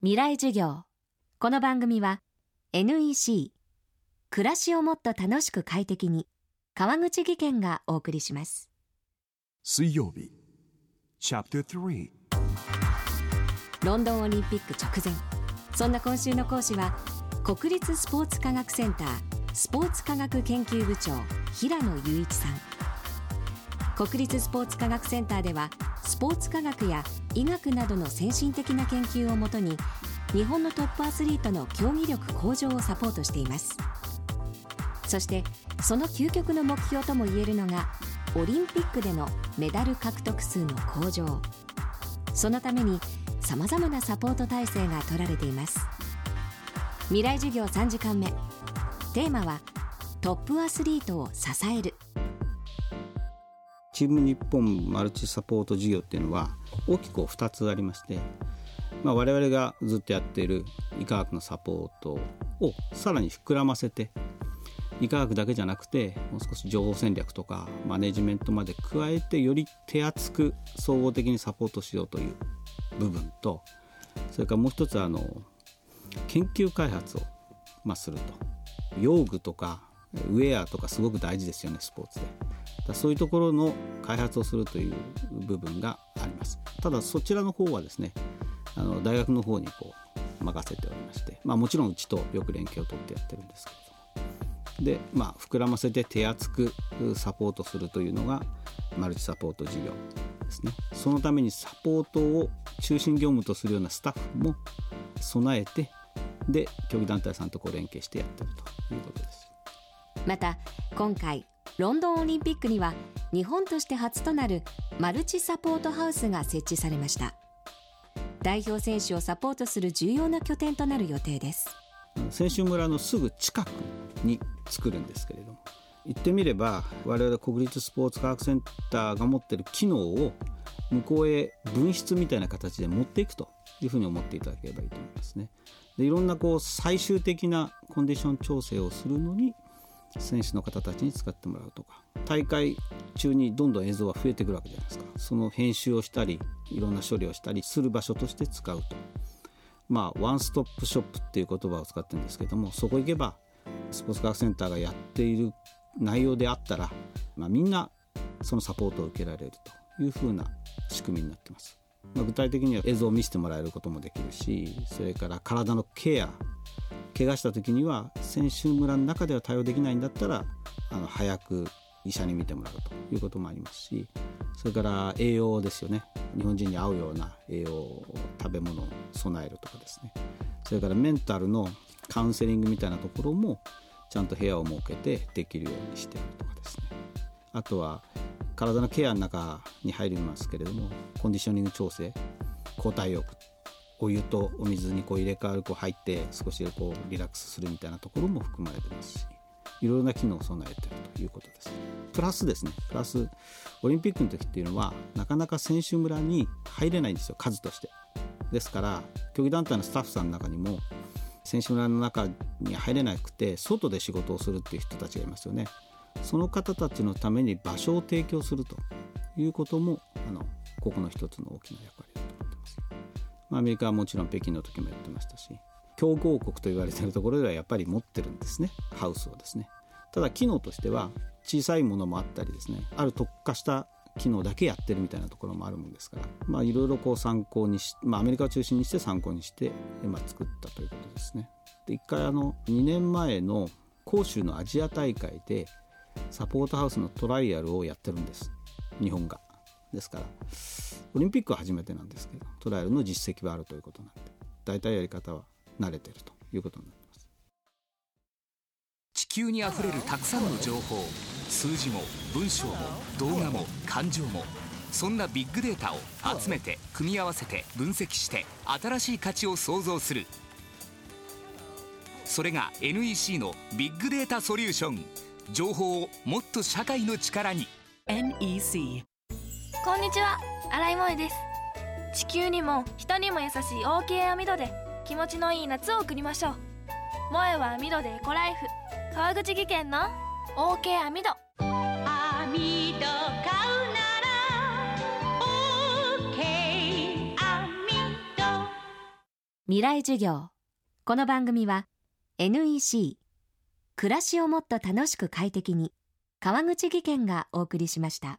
未来授業。この番組は NEC 暮らしをもっと楽しく快適に川口義賢がお送りします。水曜日 Chapter 3ロンドンオリンピック直前。そんな今週の講師は国立スポーツ科学センタースポーツ科学研究部長平野雄一さん国立スポーツ科学センターではスポーツ科学や医学などの先進的な研究をもとに日本のトップアスリートの競技力向上をサポートしています。そしてその究極の目標ともいえるのがオリンピックでのメダル獲得数の向上。そのためにさまざまなサポート体制が取られています。未来授業3時間目。テーマはトップアスリートを支える。チーム日本マルチサポート事業っていうのは大きく2つありまして、まあ、我々がずっとやっている医科学のサポートをさらに膨らませて医科学だけじゃなくてもう少し情報戦略とかマネジメントまで加えてより手厚く総合的にサポートしようという部分とそれからもう一つあの研究開発を、まあ、すると用具とかウェアとかすごく大事ですよねスポーツで。そういうところの開発をするという部分があります。ただそちらの方はですねあの大学の方にこう任せておりまして、まあ、もちろんうちとよく連携を取ってやってるんですけれども。で、まあ、膨らませて手厚くサポートするというのがマルチサポート事業ですね。そのためにサポートを中心業務とするようなスタッフも備えてで競技団体さんとこう連携してやってるということです。また今回ロンドンオリンピックには日本として初となるマルチサポートハウスが設置されました。代表選手をサポートする重要な拠点となる予定です。選手村のすぐ近くに作るんですけれども。言ってみれば我々国立スポーツ科学センターが持っている機能を向こうへ分室みたいな形で持っていくというふうに思っていただければいいと思いますね。でいろんなこう最終的なコンディション調整をするのに選手の方たちに使ってもらうとか大会中にどんどん映像は増えてくるわけじゃないですかその編集をしたりいろんな処理をしたりする場所として使うとまあワンストップショップっていう言葉を使ってるんですけどもそこ行けばスポーツ科学センターがやっている内容であったら、まあ、みんなそのサポートを受けられるというふうな仕組みになってます。まあ、具体的には映像を見せてもらえることもできるしそれから体のケア怪我した時には選手村の中では対応できないんだったらあの早く医者に診てもらうということもありますしそれから栄養ですよね。日本人に合うような栄養食べ物を備えるとかですね。それからメンタルのカウンセリングみたいなところもちゃんと部屋を設けてできるようにしてるとかですね。あとは体のケアの中に入りますけれどもコンディショニング調整交代浴お湯とお水にこう入れ替わるこう入って少しこうリラックスするみたいなところも含まれてますしいろいろな機能を備えてるということですプラスですねプラスオリンピックの時っていうのはなかなか選手村に入れないんですよ数として。ですから競技団体のスタッフさんの中にも選手村の中に入れなくて外で仕事をするっていう人たちがいますよね。その方たちのために場所を提供するということもあのここの一つの大きな役割。アメリカはもちろん北京の時もやってましたし強豪国と言われているところではやっぱり持ってるんですね。ハウスをですね。ただ機能としては小さいものもあったりですねある特化した機能だけやってるみたいなところもあるもんですからまあいろいろこう参考にし、まあ、アメリカを中心にして参考にして今作ったということですね。で一回あの2年前の広州のアジア大会でサポートハウスのトライアルをやってるんです。日本が。ですからオリンピックは初めてなんですけどトライアルの実績はあるということなんで大体やり方は慣れてるということになります。地球にあふれるたくさんの情報数字も文章も動画も感情もそんなビッグデータを集めて組み合わせて分析して新しい価値を創造する。それが NEC のビッグデータソリューション。情報をもっと社会の力に。NEC こんにちは新井萌です。地球にも人にも優しい OK 網戸で気持ちのいい夏を送りましょう。萌えは網戸でエコライフ。川口技研の OK 網戸網戸買うなら OK 網戸。未来授業。この番組は NEC 暮らしをもっと楽しく快適に川口義賢がお送りしました